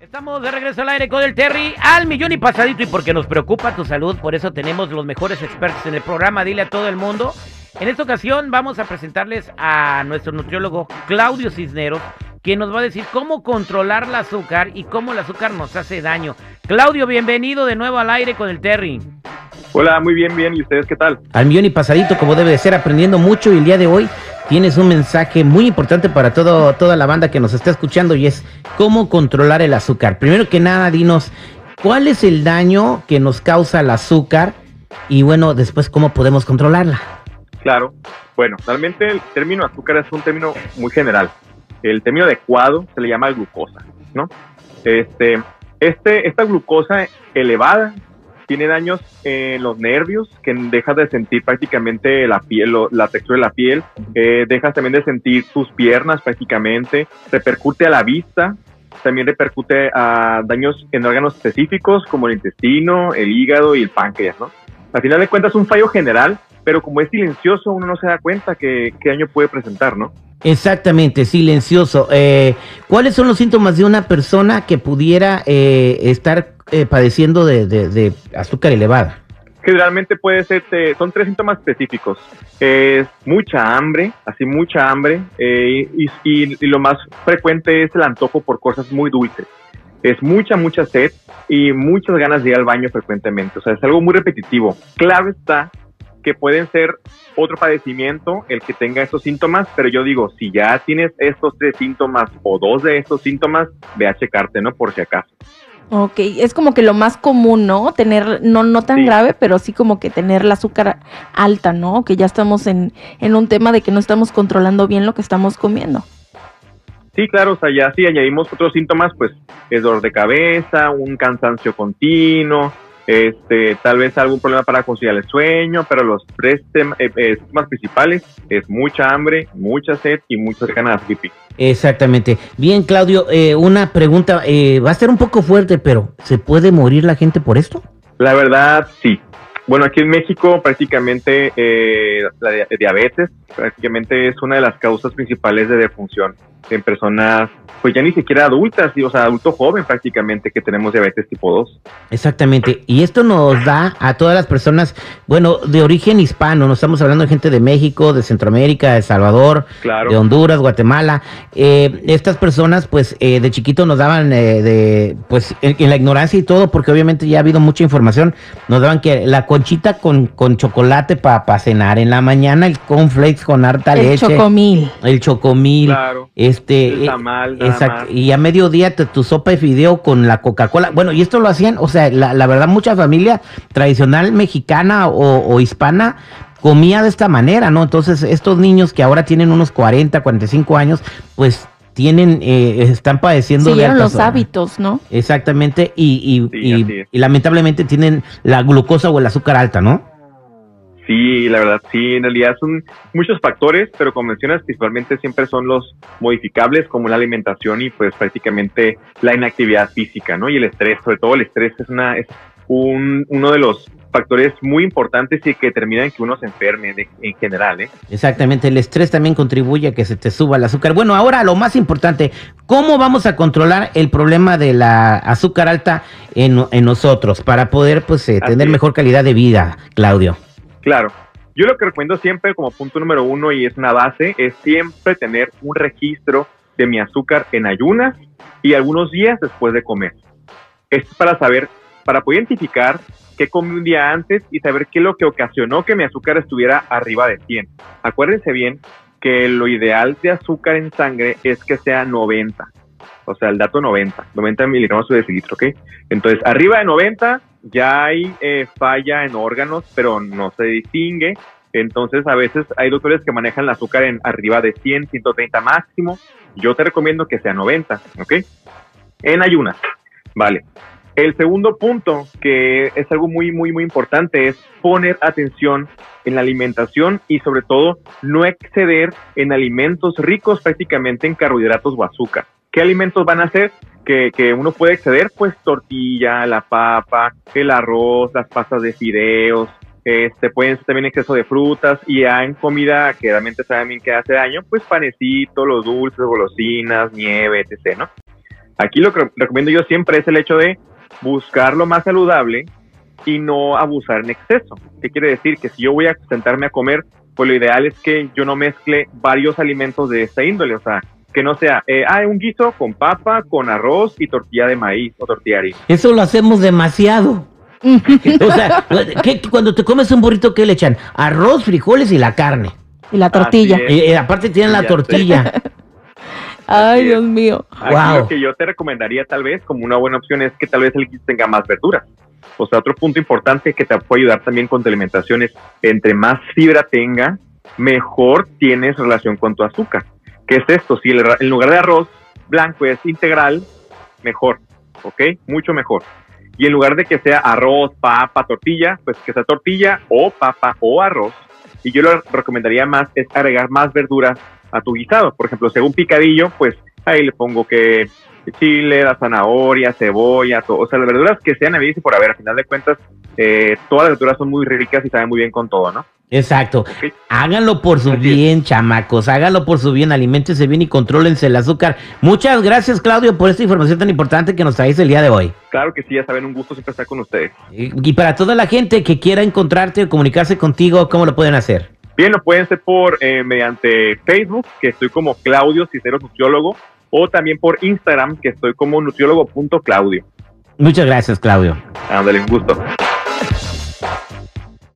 Estamos de regreso al aire con el Terry al millón y pasadito y porque nos preocupa tu salud, por eso tenemos los mejores expertos en el programa Dile a todo el mundo. En esta ocasión vamos a presentarles a nuestro nutriólogo Claudio Cisneros, quien nos va a decir cómo controlar el azúcar y cómo el azúcar nos hace daño. Claudio, bienvenido de nuevo al aire con el Terry. Hola, muy bien, bien. ¿Y ustedes qué tal? Al millón y pasadito, como debe de ser, aprendiendo mucho. Y el día de hoy tienes un mensaje muy importante para todo, toda la banda que nos está escuchando y es cómo controlar el azúcar. Primero que nada, dinos, ¿cuál es el daño que nos causa el azúcar? Y bueno, después, ¿cómo podemos controlarla? Claro. Bueno, realmente el término azúcar es un término muy general. El término adecuado se le llama glucosa, ¿no? Este, este, esta glucosa elevada tiene daños en los nervios, que dejas de sentir prácticamente la piel, la textura de la piel, eh, dejas también de sentir tus piernas prácticamente, repercute a la vista, también repercute a daños en órganos específicos como el intestino, el hígado y el páncreas, ¿no? Al final de cuentas es un fallo general, pero como es silencioso uno no se da cuenta qué daño puede presentar, ¿no? Exactamente, silencioso. Eh, ¿Cuáles son los síntomas de una persona que pudiera eh, estar eh, padeciendo de, azúcar elevada? Generalmente puede ser, son tres síntomas específicos. Es mucha hambre, así mucha hambre, y, y, lo más frecuente es el antojo por cosas muy dulces. Es mucha, mucha sed y muchas ganas de ir al baño frecuentemente. O sea, es algo muy repetitivo. Claro está que pueden ser otro padecimiento el que tenga estos síntomas, pero yo digo, si ya tienes estos tres síntomas o dos de estos síntomas, ve a checarte, ¿no? Por si acaso. Ok, es como que lo más común, ¿no? Tener, no, no tan grave, pero sí como que tener el azúcar alta, ¿no? Que ya estamos en, en un tema de que no estamos controlando bien lo que estamos comiendo. Sí, claro, o sea, ya si añadimos otros síntomas, pues es dolor de cabeza, un cansancio continuo, este, tal vez algún problema para conciliar el sueño, pero los tres temas eh, eh, principales es mucha hambre, mucha sed y muchas ganas de pipí. Exactamente. Bien, Claudio, eh, una pregunta, va a ser un poco fuerte, pero ¿se puede morir la gente por esto? La verdad, sí. Bueno, aquí en México prácticamente la diabetes prácticamente es una de las causas principales de defunción en personas pues ya ni siquiera adultas, o sea, adulto joven prácticamente que tenemos diabetes tipo 2. Exactamente, y esto nos da a todas las personas, bueno, de origen hispano, no estamos hablando de gente de México, de Centroamérica, de Salvador, de Honduras, Guatemala, eh, estas personas pues eh, de chiquito nos daban eh, de, pues en, la ignorancia y todo, porque obviamente ya ha habido mucha información, nos daban que la conchita con, con chocolate para cenar, en la mañana el cornflakes con harta leche. El chocomil. El chocomil. Claro. Este, mal y a mediodía tu sopa de fideo con la Coca-Cola. Bueno, y esto lo hacían, o sea, la, verdad, mucha familia tradicional mexicana o, hispana comía de esta manera, ¿no? Entonces, estos niños que ahora tienen unos 40, 45 años, pues tienen, eh, están padeciendo Siguieron los hábitos, ¿no? Exactamente, y, y, y lamentablemente tienen la glucosa o el azúcar alta, ¿no? Sí, la verdad, sí, en realidad son muchos factores, pero como mencionas, principalmente siempre son los modificables como la alimentación y pues prácticamente la inactividad física, ¿no? Y el estrés, sobre todo el estrés es, una, es un, uno de los factores muy importantes y que determinan que uno se enferme en general. ¿eh? Exactamente, el estrés también contribuye a que se te suba el azúcar. Bueno, ahora lo más importante, ¿cómo vamos a controlar el problema de la azúcar alta en, en nosotros para poder pues eh, tener mejor calidad de vida, Claudio? Claro. Yo lo que recomiendo siempre como punto número uno y es una base es siempre tener un registro de mi azúcar en ayunas y algunos días después de comer. Es para saber, para poder identificar qué comí un día antes y saber qué es lo que ocasionó que mi azúcar estuviera arriba de 100. Acuérdense bien que lo ideal de azúcar en sangre es que sea 90. O sea, el dato 90, 90 miligramos de decilitro, ¿ok? Entonces, arriba de 90 ya hay eh, falla en órganos, pero no se distingue. Entonces, a veces hay doctores que manejan el azúcar en arriba de 100, 130 máximo. Yo te recomiendo que sea 90, ¿ok? En ayunas. Vale. El segundo punto, que es algo muy, muy, muy importante, es poner atención en la alimentación y sobre todo no exceder en alimentos ricos prácticamente en carbohidratos o azúcar. ¿Qué alimentos van a ser? Que, que, uno puede exceder, pues tortilla, la papa, el arroz, las pastas de fideos, este, pueden ser también exceso de frutas y ya en comida que realmente saben que hace daño, pues panecito, los dulces, golosinas, nieve, etc., ¿no? Aquí lo que recomiendo yo siempre es el hecho de buscar lo más saludable y no abusar en exceso. ¿Qué quiere decir? Que si yo voy a sentarme a comer, pues lo ideal es que yo no mezcle varios alimentos de esta índole, o sea, que no sea, eh, ah, un guiso con papa, con arroz y tortilla de maíz o tortilla de harina. Eso lo hacemos demasiado. o sea, cuando te comes un burrito, ¿qué le echan? Arroz, frijoles y la carne. Y la tortilla. Y, aparte tienen la tortilla. Ay, Dios mío. Aquí Lo que yo te recomendaría tal vez como una buena opción es que tal vez el guiso tenga más verduras. O sea, otro punto importante que te puede ayudar también con tu alimentación es, entre más fibra tenga, mejor tienes relación con tu azúcar. ¿Qué es esto? Si en lugar de arroz blanco es integral, mejor, ¿ok? Mucho mejor. Y en lugar de que sea arroz, papa, tortilla, pues que sea tortilla o papa o arroz. Y yo lo recomendaría más es agregar más verduras a tu guisado. Por ejemplo, según picadillo, pues ahí le pongo que chile, la zanahoria, cebolla, todo. O sea, las verduras que sean evidentes por haber, a final de cuentas, eh, todas las verduras son muy ricas y saben muy bien con todo, ¿no? Exacto. Háganlo por su bien, chamacos. Háganlo por su bien. Aliméntense bien y contrólense el azúcar. Muchas gracias, Claudio, por esta información tan importante que nos traes el día de hoy. Claro que sí, ya saben, un gusto siempre estar con ustedes. Y, para toda la gente que quiera encontrarte o comunicarse contigo, ¿cómo lo pueden hacer? Bien, lo pueden hacer por eh, mediante Facebook, que estoy como Claudio Cicero Nutriólogo, o también por Instagram, que estoy como nutriólogo.claudio. Muchas gracias, Claudio. Ándale, un gusto.